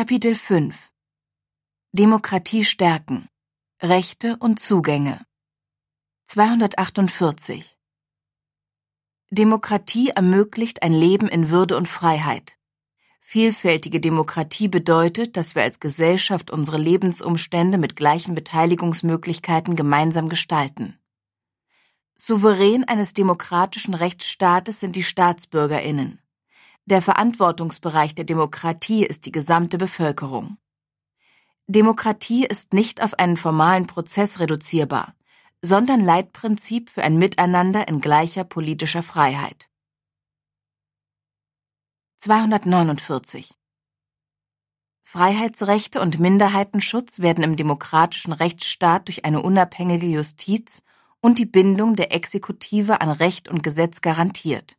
Kapitel 5 Demokratie stärken Rechte und Zugänge 248 Demokratie ermöglicht ein Leben in Würde und Freiheit. Vielfältige Demokratie bedeutet, dass wir als Gesellschaft unsere Lebensumstände mit gleichen Beteiligungsmöglichkeiten gemeinsam gestalten. Souverän eines demokratischen Rechtsstaates sind die Staatsbürgerinnen. Der Verantwortungsbereich der Demokratie ist die gesamte Bevölkerung. Demokratie ist nicht auf einen formalen Prozess reduzierbar, sondern Leitprinzip für ein Miteinander in gleicher politischer Freiheit. 249 Freiheitsrechte und Minderheitenschutz werden im demokratischen Rechtsstaat durch eine unabhängige Justiz und die Bindung der Exekutive an Recht und Gesetz garantiert.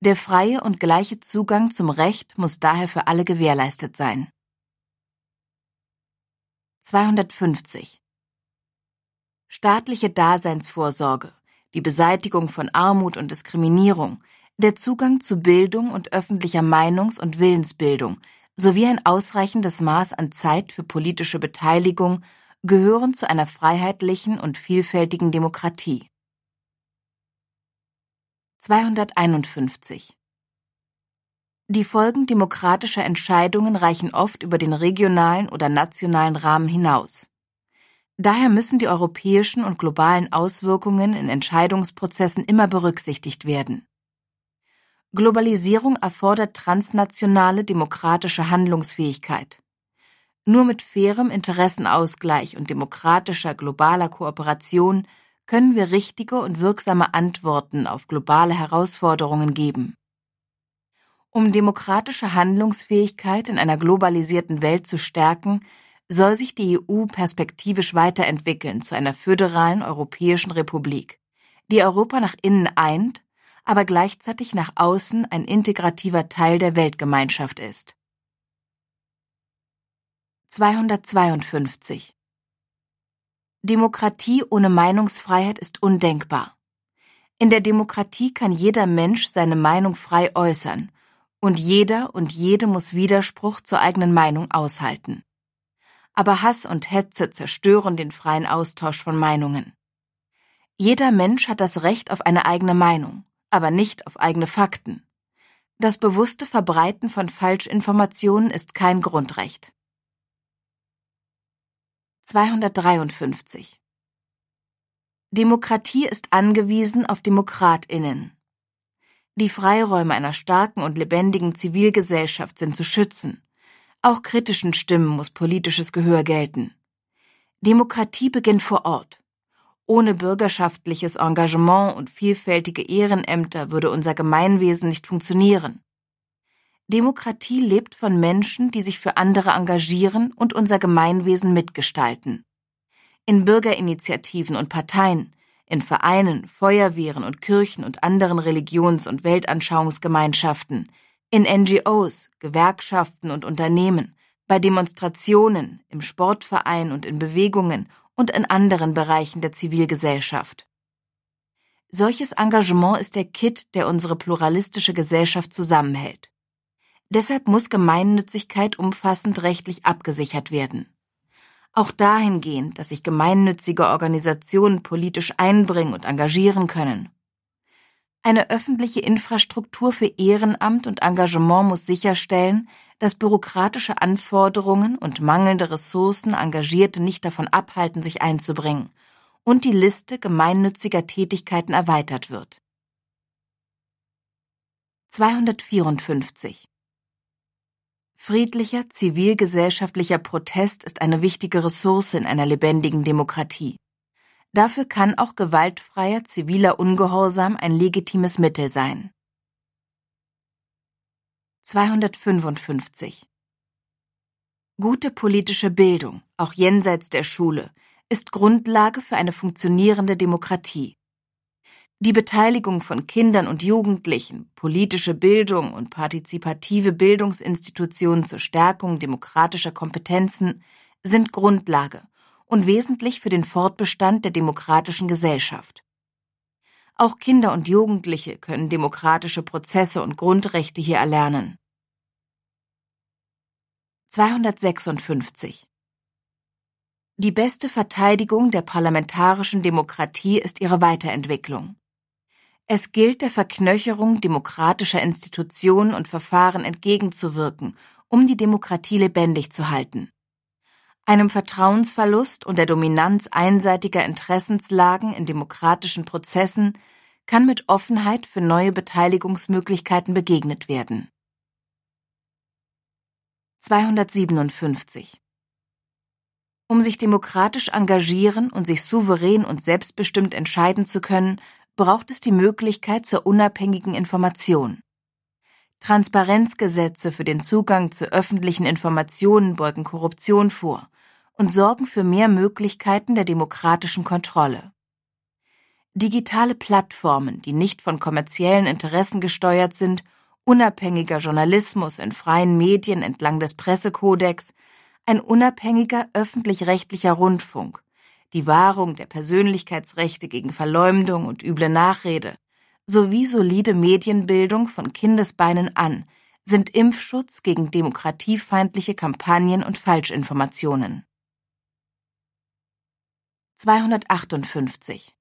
Der freie und gleiche Zugang zum Recht muss daher für alle gewährleistet sein. 250 Staatliche Daseinsvorsorge, die Beseitigung von Armut und Diskriminierung, der Zugang zu Bildung und öffentlicher Meinungs- und Willensbildung sowie ein ausreichendes Maß an Zeit für politische Beteiligung gehören zu einer freiheitlichen und vielfältigen Demokratie. 251 Die Folgen demokratischer Entscheidungen reichen oft über den regionalen oder nationalen Rahmen hinaus. Daher müssen die europäischen und globalen Auswirkungen in Entscheidungsprozessen immer berücksichtigt werden. Globalisierung erfordert transnationale demokratische Handlungsfähigkeit. Nur mit fairem Interessenausgleich und demokratischer globaler Kooperation können wir richtige und wirksame Antworten auf globale Herausforderungen geben. Um demokratische Handlungsfähigkeit in einer globalisierten Welt zu stärken, soll sich die EU perspektivisch weiterentwickeln zu einer föderalen europäischen Republik, die Europa nach innen eint, aber gleichzeitig nach außen ein integrativer Teil der Weltgemeinschaft ist. 252 Demokratie ohne Meinungsfreiheit ist undenkbar. In der Demokratie kann jeder Mensch seine Meinung frei äußern, und jeder und jede muss Widerspruch zur eigenen Meinung aushalten. Aber Hass und Hetze zerstören den freien Austausch von Meinungen. Jeder Mensch hat das Recht auf eine eigene Meinung, aber nicht auf eigene Fakten. Das bewusste Verbreiten von Falschinformationen ist kein Grundrecht. 253 Demokratie ist angewiesen auf Demokratinnen. Die Freiräume einer starken und lebendigen Zivilgesellschaft sind zu schützen. Auch kritischen Stimmen muss politisches Gehör gelten. Demokratie beginnt vor Ort. Ohne bürgerschaftliches Engagement und vielfältige Ehrenämter würde unser Gemeinwesen nicht funktionieren. Demokratie lebt von Menschen, die sich für andere engagieren und unser Gemeinwesen mitgestalten. In Bürgerinitiativen und Parteien, in Vereinen, Feuerwehren und Kirchen und anderen Religions- und Weltanschauungsgemeinschaften, in NGOs, Gewerkschaften und Unternehmen, bei Demonstrationen, im Sportverein und in Bewegungen und in anderen Bereichen der Zivilgesellschaft. Solches Engagement ist der Kit, der unsere pluralistische Gesellschaft zusammenhält. Deshalb muss Gemeinnützigkeit umfassend rechtlich abgesichert werden. Auch dahingehend, dass sich gemeinnützige Organisationen politisch einbringen und engagieren können. Eine öffentliche Infrastruktur für Ehrenamt und Engagement muss sicherstellen, dass bürokratische Anforderungen und mangelnde Ressourcen Engagierte nicht davon abhalten, sich einzubringen und die Liste gemeinnütziger Tätigkeiten erweitert wird. 254 Friedlicher zivilgesellschaftlicher Protest ist eine wichtige Ressource in einer lebendigen Demokratie. Dafür kann auch gewaltfreier ziviler Ungehorsam ein legitimes Mittel sein. 255 Gute politische Bildung, auch jenseits der Schule, ist Grundlage für eine funktionierende Demokratie. Die Beteiligung von Kindern und Jugendlichen, politische Bildung und partizipative Bildungsinstitutionen zur Stärkung demokratischer Kompetenzen sind Grundlage und wesentlich für den Fortbestand der demokratischen Gesellschaft. Auch Kinder und Jugendliche können demokratische Prozesse und Grundrechte hier erlernen. 256 Die beste Verteidigung der parlamentarischen Demokratie ist ihre Weiterentwicklung. Es gilt der Verknöcherung demokratischer Institutionen und Verfahren entgegenzuwirken, um die Demokratie lebendig zu halten. Einem Vertrauensverlust und der Dominanz einseitiger Interessenslagen in demokratischen Prozessen kann mit Offenheit für neue Beteiligungsmöglichkeiten begegnet werden. 257 Um sich demokratisch engagieren und sich souverän und selbstbestimmt entscheiden zu können, braucht es die Möglichkeit zur unabhängigen Information. Transparenzgesetze für den Zugang zu öffentlichen Informationen beugen Korruption vor und sorgen für mehr Möglichkeiten der demokratischen Kontrolle. Digitale Plattformen, die nicht von kommerziellen Interessen gesteuert sind, unabhängiger Journalismus in freien Medien entlang des Pressekodex, ein unabhängiger öffentlich-rechtlicher Rundfunk, die Wahrung der Persönlichkeitsrechte gegen Verleumdung und üble Nachrede sowie solide Medienbildung von Kindesbeinen an sind Impfschutz gegen demokratiefeindliche Kampagnen und Falschinformationen. 258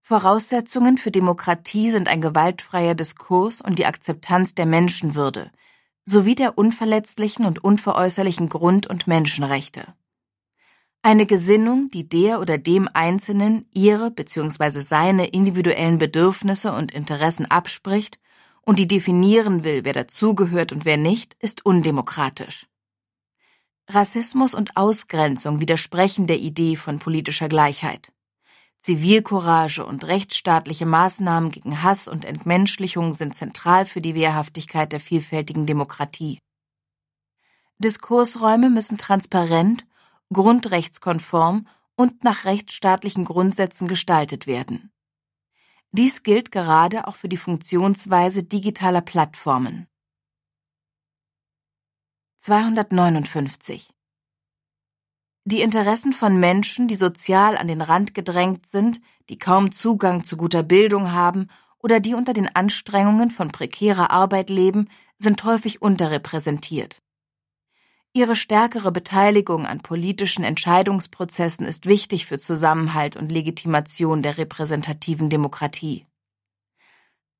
Voraussetzungen für Demokratie sind ein gewaltfreier Diskurs und die Akzeptanz der Menschenwürde sowie der unverletzlichen und unveräußerlichen Grund- und Menschenrechte. Eine Gesinnung, die der oder dem Einzelnen ihre bzw. seine individuellen Bedürfnisse und Interessen abspricht und die definieren will, wer dazugehört und wer nicht, ist undemokratisch. Rassismus und Ausgrenzung widersprechen der Idee von politischer Gleichheit. Zivilcourage und rechtsstaatliche Maßnahmen gegen Hass und Entmenschlichung sind zentral für die Wehrhaftigkeit der vielfältigen Demokratie. Diskursräume müssen transparent grundrechtskonform und nach rechtsstaatlichen Grundsätzen gestaltet werden. Dies gilt gerade auch für die Funktionsweise digitaler Plattformen. 259 Die Interessen von Menschen, die sozial an den Rand gedrängt sind, die kaum Zugang zu guter Bildung haben oder die unter den Anstrengungen von prekärer Arbeit leben, sind häufig unterrepräsentiert. Ihre stärkere Beteiligung an politischen Entscheidungsprozessen ist wichtig für Zusammenhalt und Legitimation der repräsentativen Demokratie.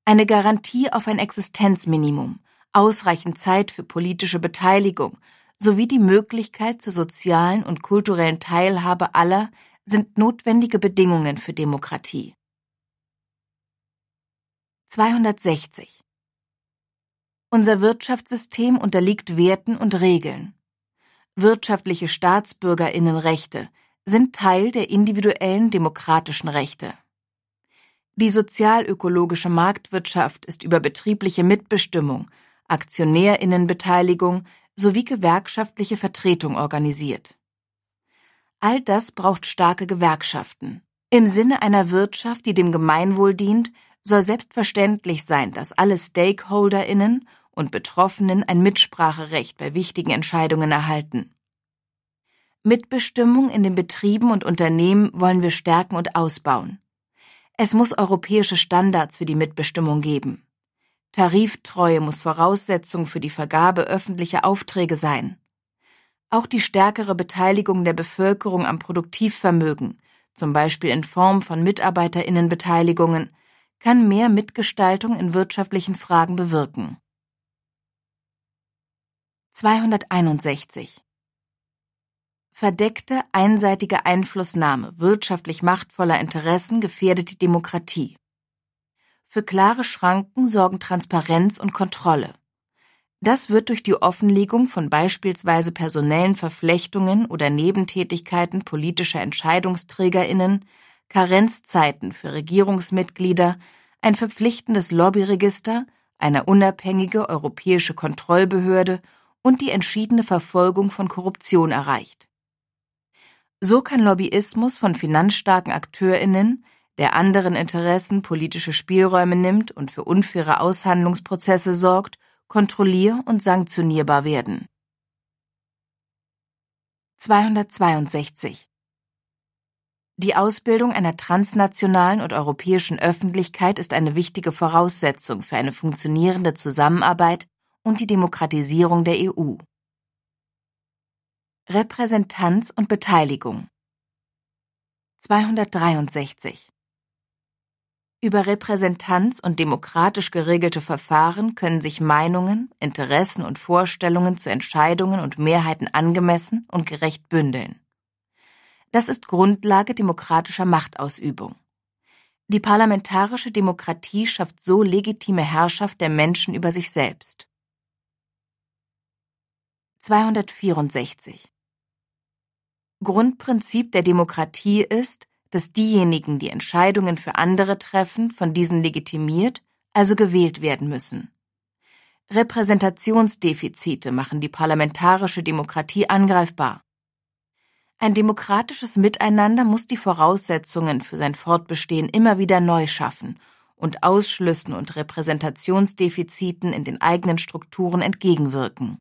Eine Garantie auf ein Existenzminimum, ausreichend Zeit für politische Beteiligung sowie die Möglichkeit zur sozialen und kulturellen Teilhabe aller sind notwendige Bedingungen für Demokratie. 260 Unser Wirtschaftssystem unterliegt Werten und Regeln wirtschaftliche Staatsbürgerinnenrechte sind Teil der individuellen demokratischen Rechte. Die sozialökologische Marktwirtschaft ist über betriebliche Mitbestimmung, Aktionärinnenbeteiligung sowie gewerkschaftliche Vertretung organisiert. All das braucht starke Gewerkschaften. Im Sinne einer Wirtschaft, die dem Gemeinwohl dient, soll selbstverständlich sein, dass alle Stakeholderinnen und Betroffenen ein Mitspracherecht bei wichtigen Entscheidungen erhalten. Mitbestimmung in den Betrieben und Unternehmen wollen wir stärken und ausbauen. Es muss europäische Standards für die Mitbestimmung geben. Tariftreue muss Voraussetzung für die Vergabe öffentlicher Aufträge sein. Auch die stärkere Beteiligung der Bevölkerung am Produktivvermögen, zum Beispiel in Form von Mitarbeiterinnenbeteiligungen, kann mehr Mitgestaltung in wirtschaftlichen Fragen bewirken. 261 Verdeckte, einseitige Einflussnahme wirtschaftlich machtvoller Interessen gefährdet die Demokratie. Für klare Schranken sorgen Transparenz und Kontrolle. Das wird durch die Offenlegung von beispielsweise personellen Verflechtungen oder Nebentätigkeiten politischer Entscheidungsträgerinnen, Karenzzeiten für Regierungsmitglieder, ein verpflichtendes Lobbyregister, eine unabhängige europäische Kontrollbehörde und die entschiedene Verfolgung von Korruption erreicht. So kann Lobbyismus von finanzstarken Akteurinnen, der anderen Interessen politische Spielräume nimmt und für unfaire Aushandlungsprozesse sorgt, kontrollier- und sanktionierbar werden. 262 Die Ausbildung einer transnationalen und europäischen Öffentlichkeit ist eine wichtige Voraussetzung für eine funktionierende Zusammenarbeit und die Demokratisierung der EU. Repräsentanz und Beteiligung 263 über Repräsentanz und demokratisch geregelte Verfahren können sich Meinungen, Interessen und Vorstellungen zu Entscheidungen und Mehrheiten angemessen und gerecht bündeln. Das ist Grundlage demokratischer Machtausübung. Die parlamentarische Demokratie schafft so legitime Herrschaft der Menschen über sich selbst. 264 Grundprinzip der Demokratie ist, dass diejenigen, die Entscheidungen für andere treffen, von diesen legitimiert, also gewählt werden müssen. Repräsentationsdefizite machen die parlamentarische Demokratie angreifbar. Ein demokratisches Miteinander muss die Voraussetzungen für sein Fortbestehen immer wieder neu schaffen und Ausschlüssen und Repräsentationsdefiziten in den eigenen Strukturen entgegenwirken.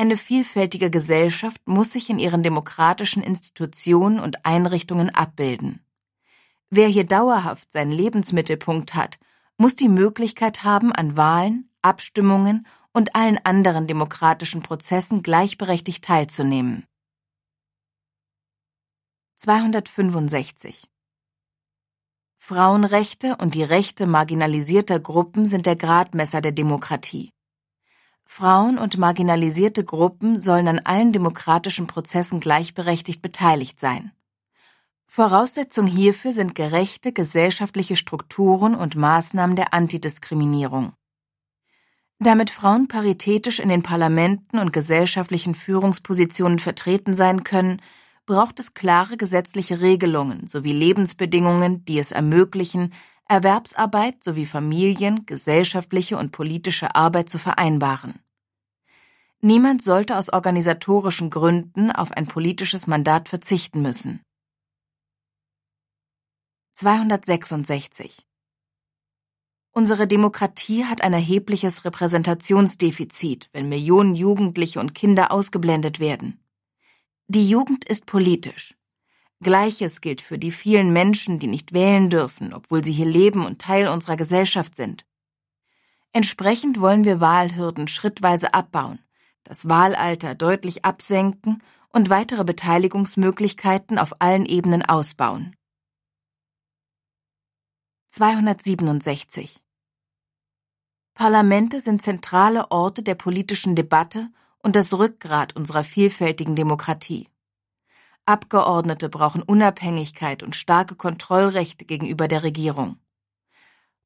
Eine vielfältige Gesellschaft muss sich in ihren demokratischen Institutionen und Einrichtungen abbilden. Wer hier dauerhaft seinen Lebensmittelpunkt hat, muss die Möglichkeit haben, an Wahlen, Abstimmungen und allen anderen demokratischen Prozessen gleichberechtigt teilzunehmen. 265 Frauenrechte und die Rechte marginalisierter Gruppen sind der Gradmesser der Demokratie. Frauen und marginalisierte Gruppen sollen an allen demokratischen Prozessen gleichberechtigt beteiligt sein. Voraussetzung hierfür sind gerechte gesellschaftliche Strukturen und Maßnahmen der Antidiskriminierung. Damit Frauen paritätisch in den Parlamenten und gesellschaftlichen Führungspositionen vertreten sein können, braucht es klare gesetzliche Regelungen sowie Lebensbedingungen, die es ermöglichen, Erwerbsarbeit sowie Familien, gesellschaftliche und politische Arbeit zu vereinbaren. Niemand sollte aus organisatorischen Gründen auf ein politisches Mandat verzichten müssen. 266 Unsere Demokratie hat ein erhebliches Repräsentationsdefizit, wenn Millionen Jugendliche und Kinder ausgeblendet werden. Die Jugend ist politisch. Gleiches gilt für die vielen Menschen, die nicht wählen dürfen, obwohl sie hier leben und Teil unserer Gesellschaft sind. Entsprechend wollen wir Wahlhürden schrittweise abbauen, das Wahlalter deutlich absenken und weitere Beteiligungsmöglichkeiten auf allen Ebenen ausbauen. 267 Parlamente sind zentrale Orte der politischen Debatte und das Rückgrat unserer vielfältigen Demokratie. Abgeordnete brauchen Unabhängigkeit und starke Kontrollrechte gegenüber der Regierung.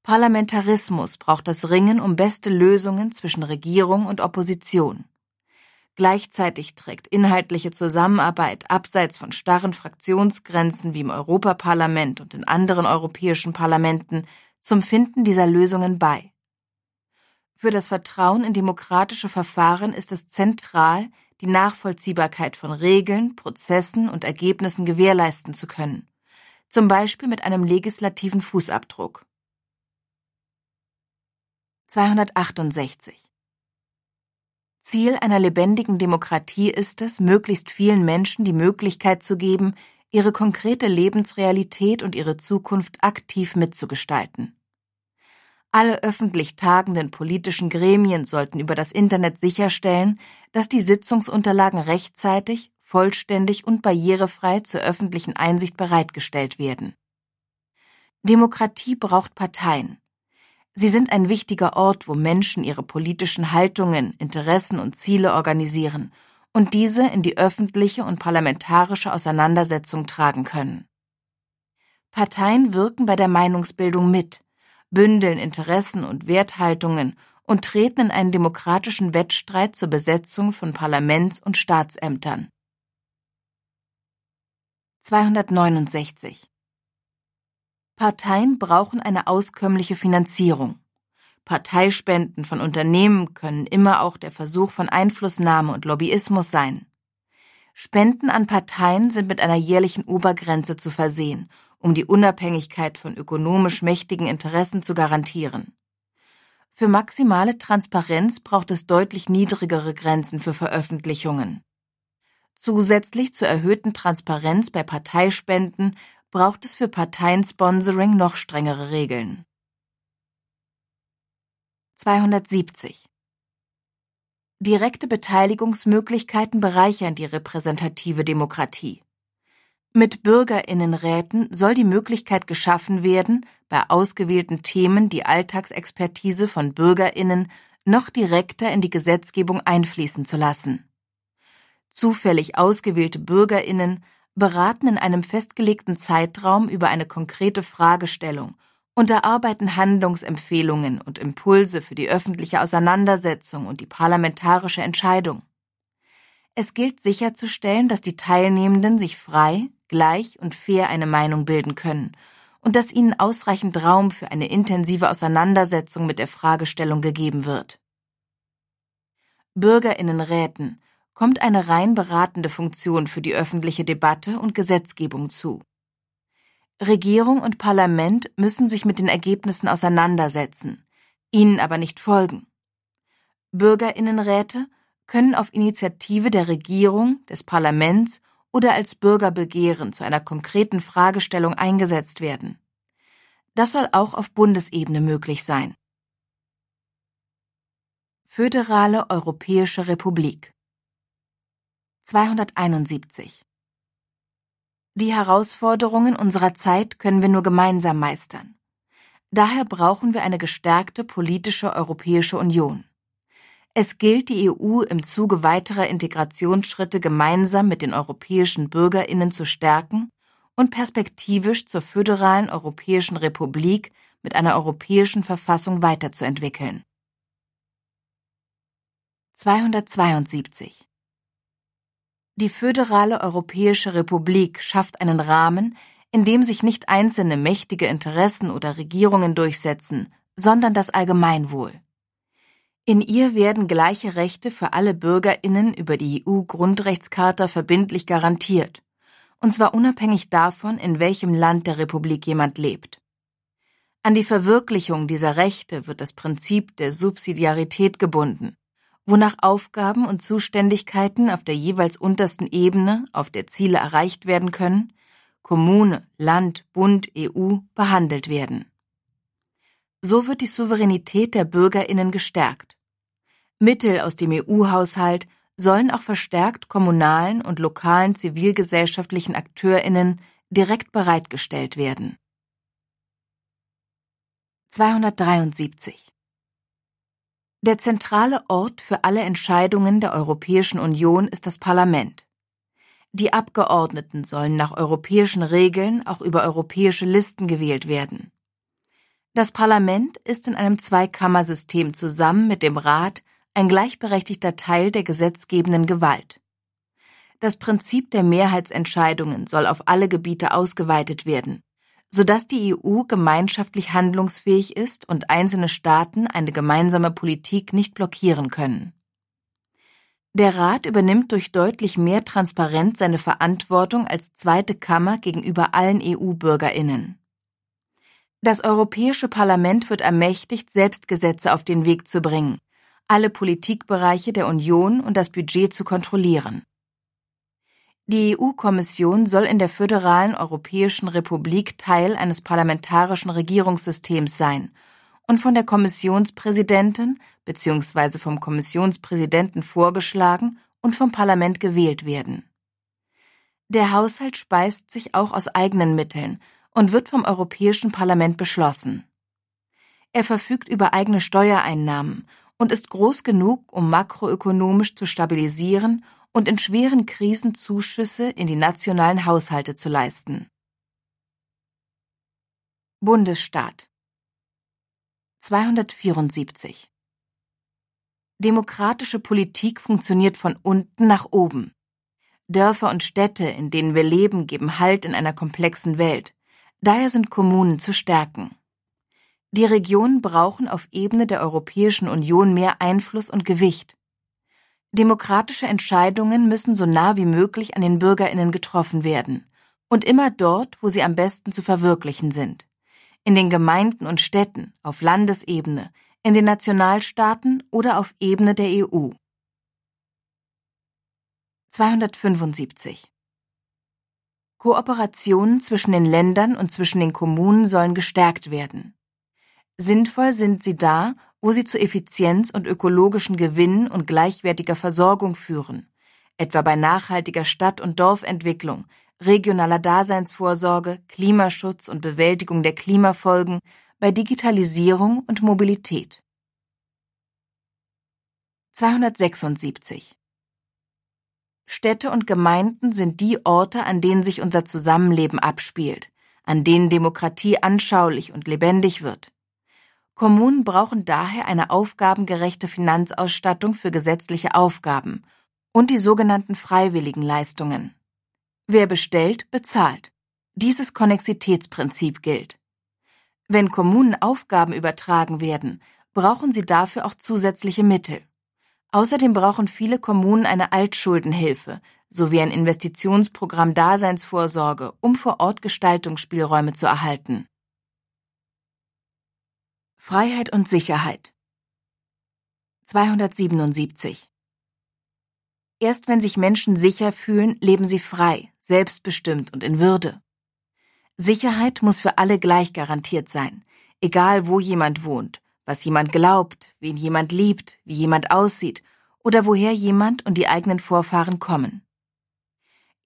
Parlamentarismus braucht das Ringen um beste Lösungen zwischen Regierung und Opposition. Gleichzeitig trägt inhaltliche Zusammenarbeit abseits von starren Fraktionsgrenzen wie im Europaparlament und in anderen europäischen Parlamenten zum Finden dieser Lösungen bei. Für das Vertrauen in demokratische Verfahren ist es zentral, die Nachvollziehbarkeit von Regeln, Prozessen und Ergebnissen gewährleisten zu können, zum Beispiel mit einem legislativen Fußabdruck. 268 Ziel einer lebendigen Demokratie ist es, möglichst vielen Menschen die Möglichkeit zu geben, ihre konkrete Lebensrealität und ihre Zukunft aktiv mitzugestalten. Alle öffentlich tagenden politischen Gremien sollten über das Internet sicherstellen, dass die Sitzungsunterlagen rechtzeitig, vollständig und barrierefrei zur öffentlichen Einsicht bereitgestellt werden. Demokratie braucht Parteien. Sie sind ein wichtiger Ort, wo Menschen ihre politischen Haltungen, Interessen und Ziele organisieren und diese in die öffentliche und parlamentarische Auseinandersetzung tragen können. Parteien wirken bei der Meinungsbildung mit, bündeln Interessen und Werthaltungen und treten in einen demokratischen Wettstreit zur Besetzung von Parlaments- und Staatsämtern. 269 Parteien brauchen eine auskömmliche Finanzierung. Parteispenden von Unternehmen können immer auch der Versuch von Einflussnahme und Lobbyismus sein. Spenden an Parteien sind mit einer jährlichen Obergrenze zu versehen um die Unabhängigkeit von ökonomisch mächtigen Interessen zu garantieren. Für maximale Transparenz braucht es deutlich niedrigere Grenzen für Veröffentlichungen. Zusätzlich zur erhöhten Transparenz bei Parteispenden braucht es für Parteiensponsoring noch strengere Regeln. 270 Direkte Beteiligungsmöglichkeiten bereichern die repräsentative Demokratie. Mit Bürgerinnenräten soll die Möglichkeit geschaffen werden, bei ausgewählten Themen die Alltagsexpertise von Bürgerinnen noch direkter in die Gesetzgebung einfließen zu lassen. Zufällig ausgewählte Bürgerinnen beraten in einem festgelegten Zeitraum über eine konkrete Fragestellung und erarbeiten Handlungsempfehlungen und Impulse für die öffentliche Auseinandersetzung und die parlamentarische Entscheidung. Es gilt sicherzustellen, dass die Teilnehmenden sich frei, gleich und fair eine Meinung bilden können und dass ihnen ausreichend Raum für eine intensive Auseinandersetzung mit der Fragestellung gegeben wird. Bürgerinnenräten kommt eine rein beratende Funktion für die öffentliche Debatte und Gesetzgebung zu. Regierung und Parlament müssen sich mit den Ergebnissen auseinandersetzen, ihnen aber nicht folgen. Bürgerinnenräte können auf Initiative der Regierung, des Parlaments oder als Bürgerbegehren zu einer konkreten Fragestellung eingesetzt werden. Das soll auch auf Bundesebene möglich sein. Föderale Europäische Republik 271 Die Herausforderungen unserer Zeit können wir nur gemeinsam meistern. Daher brauchen wir eine gestärkte politische Europäische Union. Es gilt, die EU im Zuge weiterer Integrationsschritte gemeinsam mit den europäischen Bürgerinnen zu stärken und perspektivisch zur föderalen Europäischen Republik mit einer europäischen Verfassung weiterzuentwickeln. 272 Die föderale Europäische Republik schafft einen Rahmen, in dem sich nicht einzelne mächtige Interessen oder Regierungen durchsetzen, sondern das Allgemeinwohl. In ihr werden gleiche Rechte für alle Bürgerinnen über die EU-Grundrechtscharta verbindlich garantiert, und zwar unabhängig davon, in welchem Land der Republik jemand lebt. An die Verwirklichung dieser Rechte wird das Prinzip der Subsidiarität gebunden, wonach Aufgaben und Zuständigkeiten auf der jeweils untersten Ebene, auf der Ziele erreicht werden können, Kommune, Land, Bund, EU behandelt werden. So wird die Souveränität der Bürgerinnen gestärkt. Mittel aus dem EU-Haushalt sollen auch verstärkt kommunalen und lokalen zivilgesellschaftlichen Akteurinnen direkt bereitgestellt werden. 273 Der zentrale Ort für alle Entscheidungen der Europäischen Union ist das Parlament. Die Abgeordneten sollen nach europäischen Regeln auch über europäische Listen gewählt werden. Das Parlament ist in einem Zweikammersystem zusammen mit dem Rat ein gleichberechtigter Teil der gesetzgebenden Gewalt. Das Prinzip der Mehrheitsentscheidungen soll auf alle Gebiete ausgeweitet werden, sodass die EU gemeinschaftlich handlungsfähig ist und einzelne Staaten eine gemeinsame Politik nicht blockieren können. Der Rat übernimmt durch deutlich mehr Transparenz seine Verantwortung als zweite Kammer gegenüber allen EU-Bürgerinnen. Das Europäische Parlament wird ermächtigt, selbst Gesetze auf den Weg zu bringen, alle Politikbereiche der Union und das Budget zu kontrollieren. Die EU-Kommission soll in der föderalen Europäischen Republik Teil eines parlamentarischen Regierungssystems sein und von der Kommissionspräsidentin bzw. vom Kommissionspräsidenten vorgeschlagen und vom Parlament gewählt werden. Der Haushalt speist sich auch aus eigenen Mitteln und wird vom Europäischen Parlament beschlossen. Er verfügt über eigene Steuereinnahmen und ist groß genug, um makroökonomisch zu stabilisieren und in schweren Krisen Zuschüsse in die nationalen Haushalte zu leisten. Bundesstaat 274 Demokratische Politik funktioniert von unten nach oben. Dörfer und Städte, in denen wir leben, geben Halt in einer komplexen Welt. Daher sind Kommunen zu stärken. Die Regionen brauchen auf Ebene der Europäischen Union mehr Einfluss und Gewicht. Demokratische Entscheidungen müssen so nah wie möglich an den Bürgerinnen getroffen werden und immer dort, wo sie am besten zu verwirklichen sind. In den Gemeinden und Städten, auf Landesebene, in den Nationalstaaten oder auf Ebene der EU. 275 Kooperationen zwischen den Ländern und zwischen den Kommunen sollen gestärkt werden. Sinnvoll sind sie da, wo sie zu Effizienz und ökologischen Gewinnen und gleichwertiger Versorgung führen, etwa bei nachhaltiger Stadt- und Dorfentwicklung, regionaler Daseinsvorsorge, Klimaschutz und Bewältigung der Klimafolgen, bei Digitalisierung und Mobilität. 276 Städte und Gemeinden sind die Orte, an denen sich unser Zusammenleben abspielt, an denen Demokratie anschaulich und lebendig wird. Kommunen brauchen daher eine aufgabengerechte Finanzausstattung für gesetzliche Aufgaben und die sogenannten freiwilligen Leistungen. Wer bestellt, bezahlt. Dieses Konnexitätsprinzip gilt. Wenn Kommunen Aufgaben übertragen werden, brauchen sie dafür auch zusätzliche Mittel. Außerdem brauchen viele Kommunen eine Altschuldenhilfe sowie ein Investitionsprogramm Daseinsvorsorge, um vor Ort Gestaltungsspielräume zu erhalten. Freiheit und Sicherheit 277 Erst wenn sich Menschen sicher fühlen, leben sie frei, selbstbestimmt und in Würde. Sicherheit muss für alle gleich garantiert sein, egal wo jemand wohnt, was jemand glaubt, wen jemand liebt, wie jemand aussieht oder woher jemand und die eigenen Vorfahren kommen.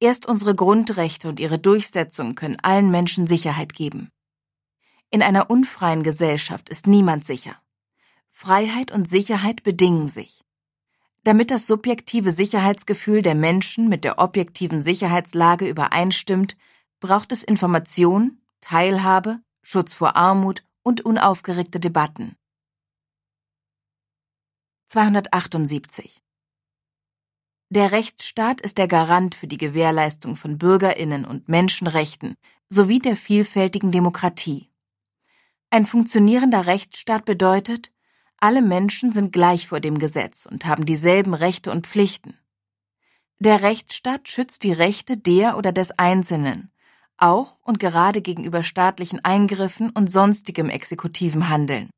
Erst unsere Grundrechte und ihre Durchsetzung können allen Menschen Sicherheit geben. In einer unfreien Gesellschaft ist niemand sicher. Freiheit und Sicherheit bedingen sich. Damit das subjektive Sicherheitsgefühl der Menschen mit der objektiven Sicherheitslage übereinstimmt, braucht es Information, Teilhabe, Schutz vor Armut und unaufgeregte Debatten. 278 Der Rechtsstaat ist der Garant für die Gewährleistung von Bürgerinnen und Menschenrechten sowie der vielfältigen Demokratie. Ein funktionierender Rechtsstaat bedeutet, alle Menschen sind gleich vor dem Gesetz und haben dieselben Rechte und Pflichten. Der Rechtsstaat schützt die Rechte der oder des Einzelnen, auch und gerade gegenüber staatlichen Eingriffen und sonstigem exekutivem Handeln.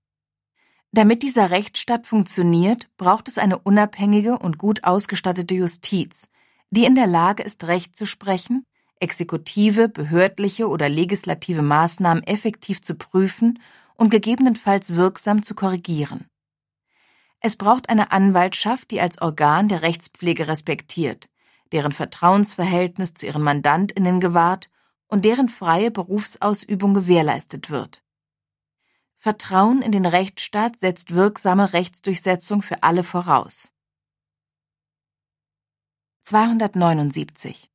Damit dieser Rechtsstaat funktioniert, braucht es eine unabhängige und gut ausgestattete Justiz, die in der Lage ist, Recht zu sprechen, exekutive, behördliche oder legislative Maßnahmen effektiv zu prüfen und gegebenenfalls wirksam zu korrigieren. Es braucht eine Anwaltschaft, die als Organ der Rechtspflege respektiert, deren Vertrauensverhältnis zu ihren Mandantinnen gewahrt und deren freie Berufsausübung gewährleistet wird. Vertrauen in den Rechtsstaat setzt wirksame Rechtsdurchsetzung für alle voraus. 279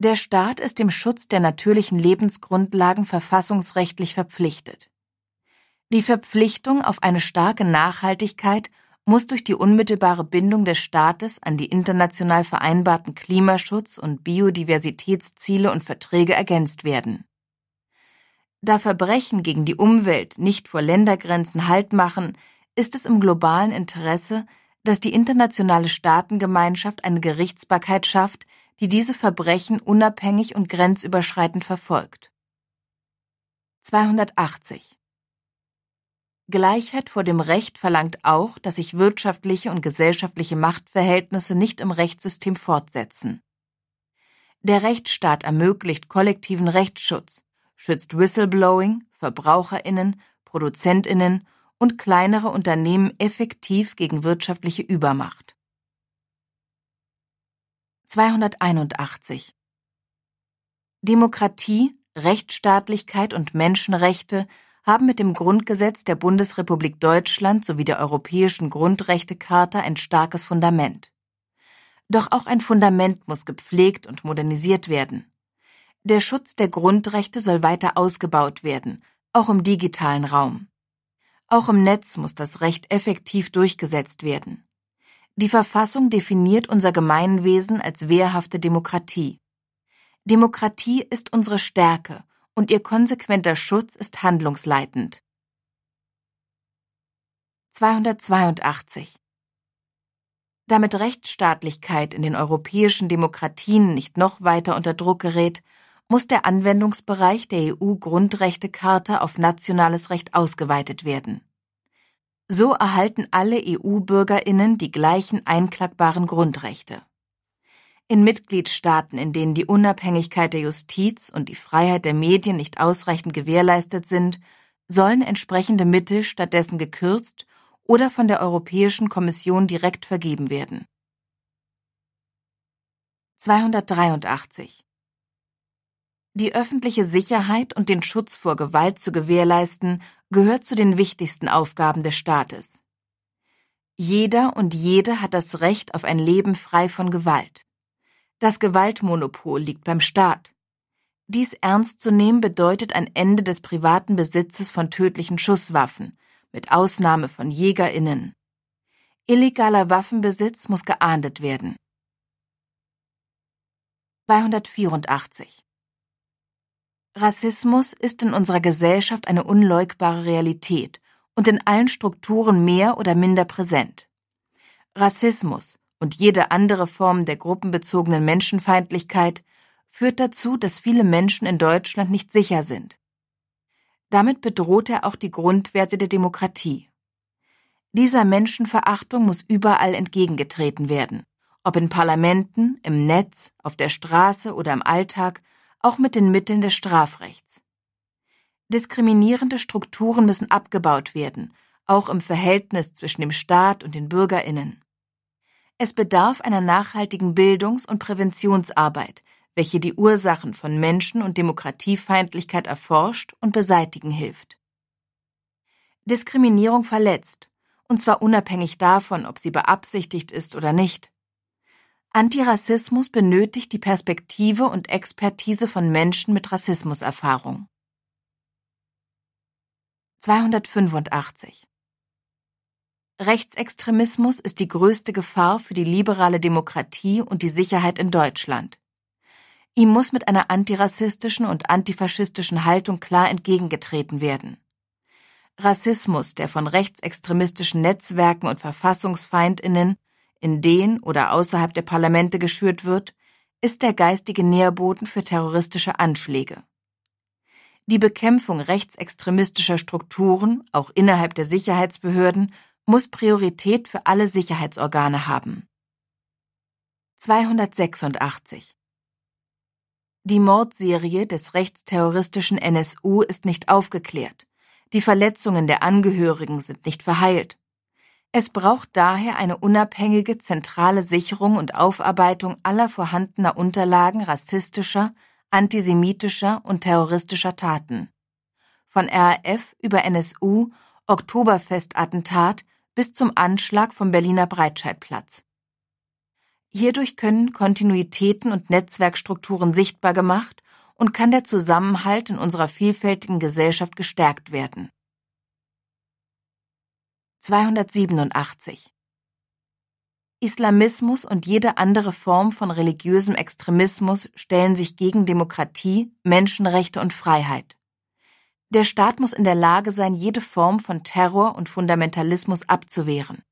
Der Staat ist dem Schutz der natürlichen Lebensgrundlagen verfassungsrechtlich verpflichtet. Die Verpflichtung auf eine starke Nachhaltigkeit muss durch die unmittelbare Bindung des Staates an die international vereinbarten Klimaschutz- und Biodiversitätsziele und Verträge ergänzt werden. Da Verbrechen gegen die Umwelt nicht vor Ländergrenzen Halt machen, ist es im globalen Interesse, dass die internationale Staatengemeinschaft eine Gerichtsbarkeit schafft, die diese Verbrechen unabhängig und grenzüberschreitend verfolgt. 280 Gleichheit vor dem Recht verlangt auch, dass sich wirtschaftliche und gesellschaftliche Machtverhältnisse nicht im Rechtssystem fortsetzen. Der Rechtsstaat ermöglicht kollektiven Rechtsschutz, schützt Whistleblowing, Verbraucherinnen, Produzentinnen und kleinere Unternehmen effektiv gegen wirtschaftliche Übermacht. 281 Demokratie, Rechtsstaatlichkeit und Menschenrechte haben mit dem Grundgesetz der Bundesrepublik Deutschland sowie der Europäischen Grundrechtecharta ein starkes Fundament. Doch auch ein Fundament muss gepflegt und modernisiert werden. Der Schutz der Grundrechte soll weiter ausgebaut werden, auch im digitalen Raum. Auch im Netz muss das Recht effektiv durchgesetzt werden. Die Verfassung definiert unser Gemeinwesen als wehrhafte Demokratie. Demokratie ist unsere Stärke und ihr konsequenter Schutz ist handlungsleitend. 282 Damit Rechtsstaatlichkeit in den europäischen Demokratien nicht noch weiter unter Druck gerät, muss der Anwendungsbereich der EU-Grundrechtecharta auf nationales Recht ausgeweitet werden. So erhalten alle EU-Bürgerinnen die gleichen einklagbaren Grundrechte. In Mitgliedstaaten, in denen die Unabhängigkeit der Justiz und die Freiheit der Medien nicht ausreichend gewährleistet sind, sollen entsprechende Mittel stattdessen gekürzt oder von der Europäischen Kommission direkt vergeben werden. 283 Die öffentliche Sicherheit und den Schutz vor Gewalt zu gewährleisten, gehört zu den wichtigsten Aufgaben des Staates. Jeder und jede hat das Recht auf ein Leben frei von Gewalt. Das Gewaltmonopol liegt beim Staat. Dies ernst zu nehmen bedeutet ein Ende des privaten Besitzes von tödlichen Schusswaffen, mit Ausnahme von Jägerinnen. Illegaler Waffenbesitz muss geahndet werden. 284 Rassismus ist in unserer Gesellschaft eine unleugbare Realität und in allen Strukturen mehr oder minder präsent. Rassismus und jede andere Form der gruppenbezogenen Menschenfeindlichkeit führt dazu, dass viele Menschen in Deutschland nicht sicher sind. Damit bedroht er auch die Grundwerte der Demokratie. Dieser Menschenverachtung muss überall entgegengetreten werden, ob in Parlamenten, im Netz, auf der Straße oder im Alltag, auch mit den Mitteln des Strafrechts. Diskriminierende Strukturen müssen abgebaut werden, auch im Verhältnis zwischen dem Staat und den Bürgerinnen. Es bedarf einer nachhaltigen Bildungs- und Präventionsarbeit, welche die Ursachen von Menschen- und Demokratiefeindlichkeit erforscht und beseitigen hilft. Diskriminierung verletzt, und zwar unabhängig davon, ob sie beabsichtigt ist oder nicht. Antirassismus benötigt die Perspektive und Expertise von Menschen mit Rassismuserfahrung. 285 Rechtsextremismus ist die größte Gefahr für die liberale Demokratie und die Sicherheit in Deutschland. Ihm muss mit einer antirassistischen und antifaschistischen Haltung klar entgegengetreten werden. Rassismus, der von rechtsextremistischen Netzwerken und Verfassungsfeindinnen in den oder außerhalb der Parlamente geschürt wird, ist der geistige Nährboden für terroristische Anschläge. Die Bekämpfung rechtsextremistischer Strukturen, auch innerhalb der Sicherheitsbehörden, muss Priorität für alle Sicherheitsorgane haben. 286 die Mordserie des rechtsterroristischen NSU ist nicht aufgeklärt. Die Verletzungen der Angehörigen sind nicht verheilt. Es braucht daher eine unabhängige zentrale Sicherung und Aufarbeitung aller vorhandener Unterlagen rassistischer, antisemitischer und terroristischer Taten. Von RAF über NSU, Oktoberfestattentat bis zum Anschlag vom Berliner Breitscheidplatz. Hierdurch können Kontinuitäten und Netzwerkstrukturen sichtbar gemacht und kann der Zusammenhalt in unserer vielfältigen Gesellschaft gestärkt werden. 287 Islamismus und jede andere Form von religiösem Extremismus stellen sich gegen Demokratie, Menschenrechte und Freiheit. Der Staat muss in der Lage sein, jede Form von Terror und Fundamentalismus abzuwehren.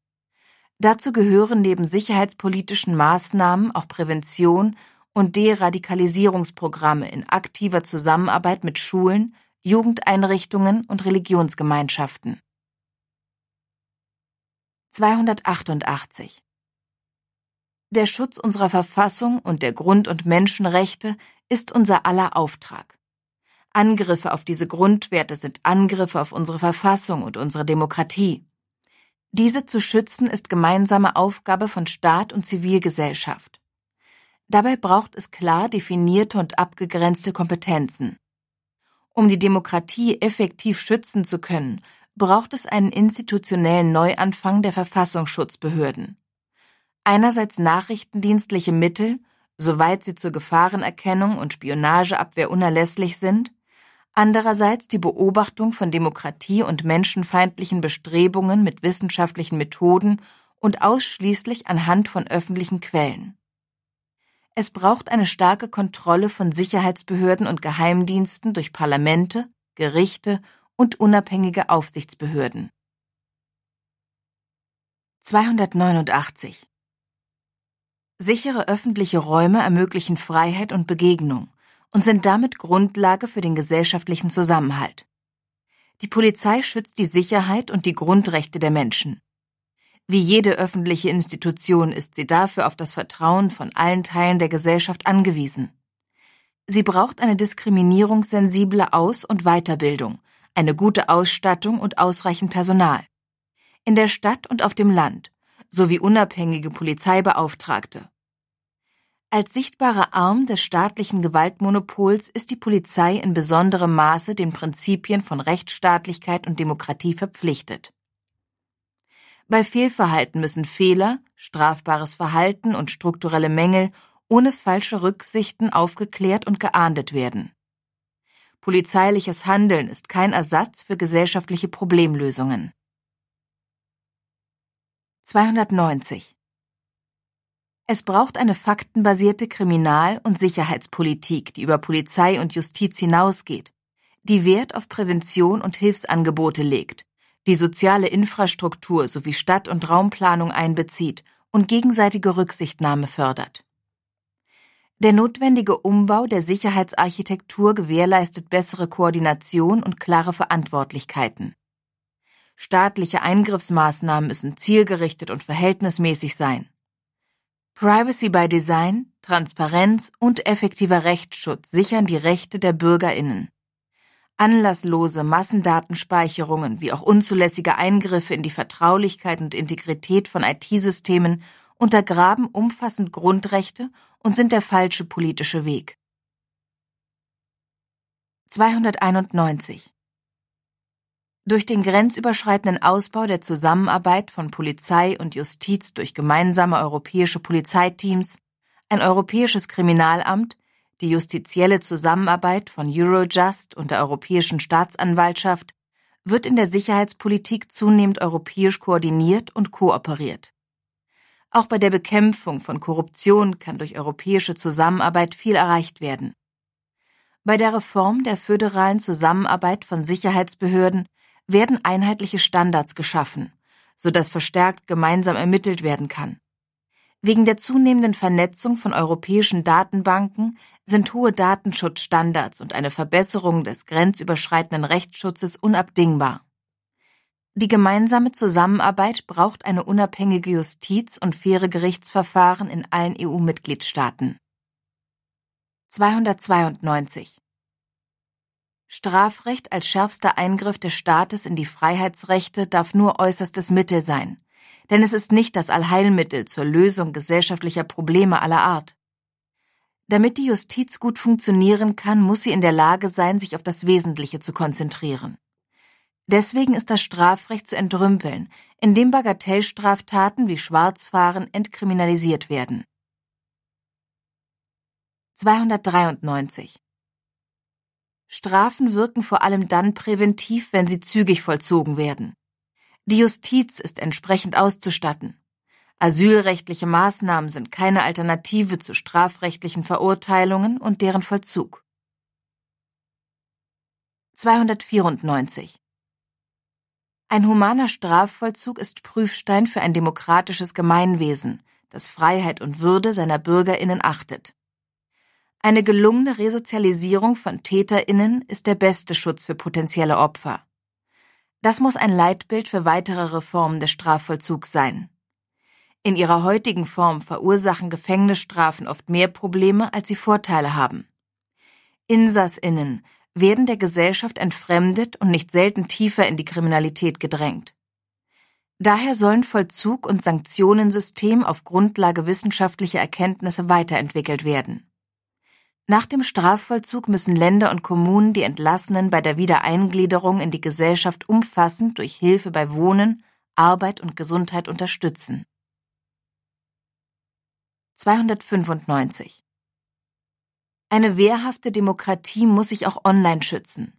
Dazu gehören neben sicherheitspolitischen Maßnahmen auch Prävention und Deradikalisierungsprogramme in aktiver Zusammenarbeit mit Schulen, Jugendeinrichtungen und Religionsgemeinschaften. 288 Der Schutz unserer Verfassung und der Grund- und Menschenrechte ist unser aller Auftrag. Angriffe auf diese Grundwerte sind Angriffe auf unsere Verfassung und unsere Demokratie. Diese zu schützen ist gemeinsame Aufgabe von Staat und Zivilgesellschaft. Dabei braucht es klar definierte und abgegrenzte Kompetenzen. Um die Demokratie effektiv schützen zu können, braucht es einen institutionellen Neuanfang der Verfassungsschutzbehörden. Einerseits nachrichtendienstliche Mittel, soweit sie zur Gefahrenerkennung und Spionageabwehr unerlässlich sind, andererseits die Beobachtung von Demokratie und menschenfeindlichen Bestrebungen mit wissenschaftlichen Methoden und ausschließlich anhand von öffentlichen Quellen. Es braucht eine starke Kontrolle von Sicherheitsbehörden und Geheimdiensten durch Parlamente, Gerichte und unabhängige Aufsichtsbehörden. 289 Sichere öffentliche Räume ermöglichen Freiheit und Begegnung und sind damit Grundlage für den gesellschaftlichen Zusammenhalt. Die Polizei schützt die Sicherheit und die Grundrechte der Menschen. Wie jede öffentliche Institution ist sie dafür auf das Vertrauen von allen Teilen der Gesellschaft angewiesen. Sie braucht eine diskriminierungssensible Aus- und Weiterbildung, eine gute Ausstattung und ausreichend Personal. In der Stadt und auf dem Land sowie unabhängige Polizeibeauftragte. Als sichtbarer Arm des staatlichen Gewaltmonopols ist die Polizei in besonderem Maße den Prinzipien von Rechtsstaatlichkeit und Demokratie verpflichtet. Bei Fehlverhalten müssen Fehler, strafbares Verhalten und strukturelle Mängel ohne falsche Rücksichten aufgeklärt und geahndet werden. Polizeiliches Handeln ist kein Ersatz für gesellschaftliche Problemlösungen. 290 es braucht eine faktenbasierte Kriminal- und Sicherheitspolitik, die über Polizei und Justiz hinausgeht, die Wert auf Prävention und Hilfsangebote legt, die soziale Infrastruktur sowie Stadt- und Raumplanung einbezieht und gegenseitige Rücksichtnahme fördert. Der notwendige Umbau der Sicherheitsarchitektur gewährleistet bessere Koordination und klare Verantwortlichkeiten. Staatliche Eingriffsmaßnahmen müssen zielgerichtet und verhältnismäßig sein. Privacy by Design, Transparenz und effektiver Rechtsschutz sichern die Rechte der Bürgerinnen. Anlasslose Massendatenspeicherungen wie auch unzulässige Eingriffe in die Vertraulichkeit und Integrität von IT-Systemen untergraben umfassend Grundrechte und sind der falsche politische Weg. 291 durch den grenzüberschreitenden Ausbau der Zusammenarbeit von Polizei und Justiz durch gemeinsame europäische Polizeiteams, ein europäisches Kriminalamt, die justizielle Zusammenarbeit von Eurojust und der Europäischen Staatsanwaltschaft wird in der Sicherheitspolitik zunehmend europäisch koordiniert und kooperiert. Auch bei der Bekämpfung von Korruption kann durch europäische Zusammenarbeit viel erreicht werden. Bei der Reform der föderalen Zusammenarbeit von Sicherheitsbehörden werden einheitliche Standards geschaffen, sodass verstärkt gemeinsam ermittelt werden kann. Wegen der zunehmenden Vernetzung von europäischen Datenbanken sind hohe Datenschutzstandards und eine Verbesserung des grenzüberschreitenden Rechtsschutzes unabdingbar. Die gemeinsame Zusammenarbeit braucht eine unabhängige Justiz und faire Gerichtsverfahren in allen EU-Mitgliedstaaten. 292 Strafrecht als schärfster Eingriff des Staates in die Freiheitsrechte darf nur äußerstes Mittel sein, denn es ist nicht das Allheilmittel zur Lösung gesellschaftlicher Probleme aller Art. Damit die Justiz gut funktionieren kann, muss sie in der Lage sein, sich auf das Wesentliche zu konzentrieren. Deswegen ist das Strafrecht zu entrümpeln, indem Bagatellstraftaten wie Schwarzfahren entkriminalisiert werden. 293 Strafen wirken vor allem dann präventiv, wenn sie zügig vollzogen werden. Die Justiz ist entsprechend auszustatten. Asylrechtliche Maßnahmen sind keine Alternative zu strafrechtlichen Verurteilungen und deren Vollzug. 294 Ein humaner Strafvollzug ist Prüfstein für ein demokratisches Gemeinwesen, das Freiheit und Würde seiner Bürgerinnen achtet. Eine gelungene Resozialisierung von Täterinnen ist der beste Schutz für potenzielle Opfer. Das muss ein Leitbild für weitere Reformen des Strafvollzugs sein. In ihrer heutigen Form verursachen Gefängnisstrafen oft mehr Probleme, als sie Vorteile haben. Insassinnen werden der Gesellschaft entfremdet und nicht selten tiefer in die Kriminalität gedrängt. Daher sollen Vollzug und Sanktionensystem auf Grundlage wissenschaftlicher Erkenntnisse weiterentwickelt werden. Nach dem Strafvollzug müssen Länder und Kommunen die Entlassenen bei der Wiedereingliederung in die Gesellschaft umfassend durch Hilfe bei Wohnen, Arbeit und Gesundheit unterstützen. 295 Eine wehrhafte Demokratie muss sich auch online schützen.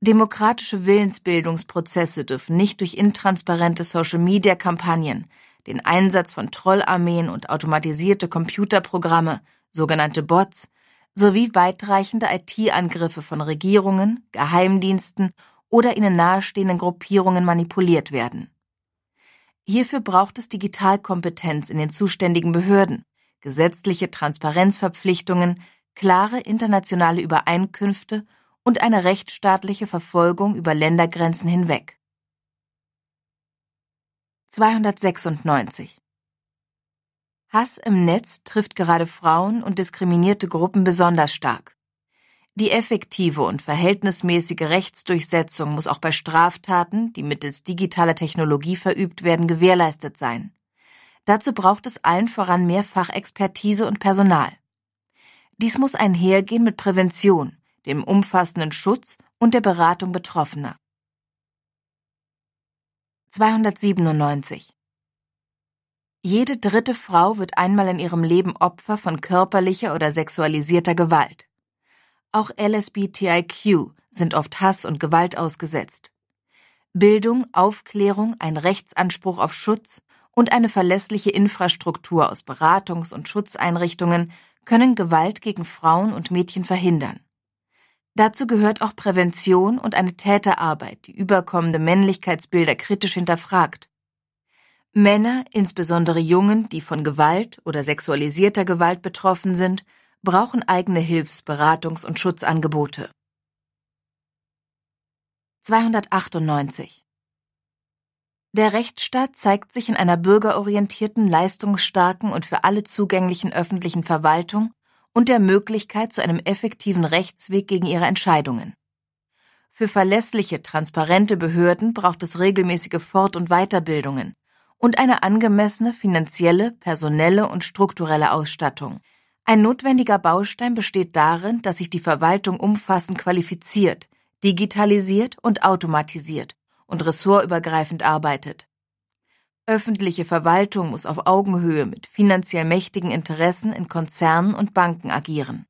Demokratische Willensbildungsprozesse dürfen nicht durch intransparente Social-Media-Kampagnen, den Einsatz von Trollarmeen und automatisierte Computerprogramme, sogenannte Bots, sowie weitreichende IT-Angriffe von Regierungen, Geheimdiensten oder ihnen nahestehenden Gruppierungen manipuliert werden. Hierfür braucht es Digitalkompetenz in den zuständigen Behörden, gesetzliche Transparenzverpflichtungen, klare internationale Übereinkünfte und eine rechtsstaatliche Verfolgung über Ländergrenzen hinweg. 296 Hass im Netz trifft gerade Frauen und diskriminierte Gruppen besonders stark. Die effektive und verhältnismäßige Rechtsdurchsetzung muss auch bei Straftaten, die mittels digitaler Technologie verübt werden, gewährleistet sein. Dazu braucht es allen voran mehr Fachexpertise und Personal. Dies muss einhergehen mit Prävention, dem umfassenden Schutz und der Beratung Betroffener. 297 Jede dritte Frau wird einmal in ihrem Leben Opfer von körperlicher oder sexualisierter Gewalt. Auch LSBTIQ sind oft Hass und Gewalt ausgesetzt. Bildung, Aufklärung, ein Rechtsanspruch auf Schutz und eine verlässliche Infrastruktur aus Beratungs- und Schutzeinrichtungen können Gewalt gegen Frauen und Mädchen verhindern. Dazu gehört auch Prävention und eine Täterarbeit, die überkommende Männlichkeitsbilder kritisch hinterfragt. Männer, insbesondere Jungen, die von Gewalt oder sexualisierter Gewalt betroffen sind, brauchen eigene Hilfs-, Beratungs- und Schutzangebote. 298 Der Rechtsstaat zeigt sich in einer bürgerorientierten, leistungsstarken und für alle zugänglichen öffentlichen Verwaltung und der Möglichkeit zu einem effektiven Rechtsweg gegen ihre Entscheidungen. Für verlässliche, transparente Behörden braucht es regelmäßige Fort- und Weiterbildungen und eine angemessene finanzielle, personelle und strukturelle Ausstattung, ein notwendiger Baustein besteht darin, dass sich die Verwaltung umfassend qualifiziert, digitalisiert und automatisiert und ressortübergreifend arbeitet. Öffentliche Verwaltung muss auf Augenhöhe mit finanziell mächtigen Interessen in Konzernen und Banken agieren.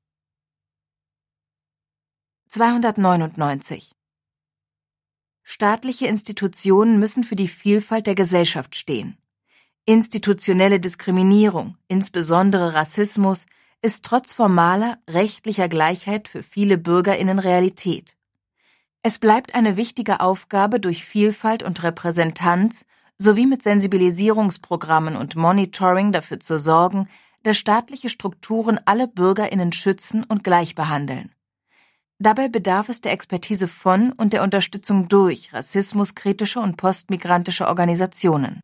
299 Staatliche Institutionen müssen für die Vielfalt der Gesellschaft stehen. Institutionelle Diskriminierung, insbesondere Rassismus, ist trotz formaler rechtlicher Gleichheit für viele Bürgerinnen Realität. Es bleibt eine wichtige Aufgabe, durch Vielfalt und Repräsentanz sowie mit Sensibilisierungsprogrammen und Monitoring dafür zu sorgen, dass staatliche Strukturen alle Bürgerinnen schützen und gleich behandeln. Dabei bedarf es der Expertise von und der Unterstützung durch rassismuskritische und postmigrantische Organisationen.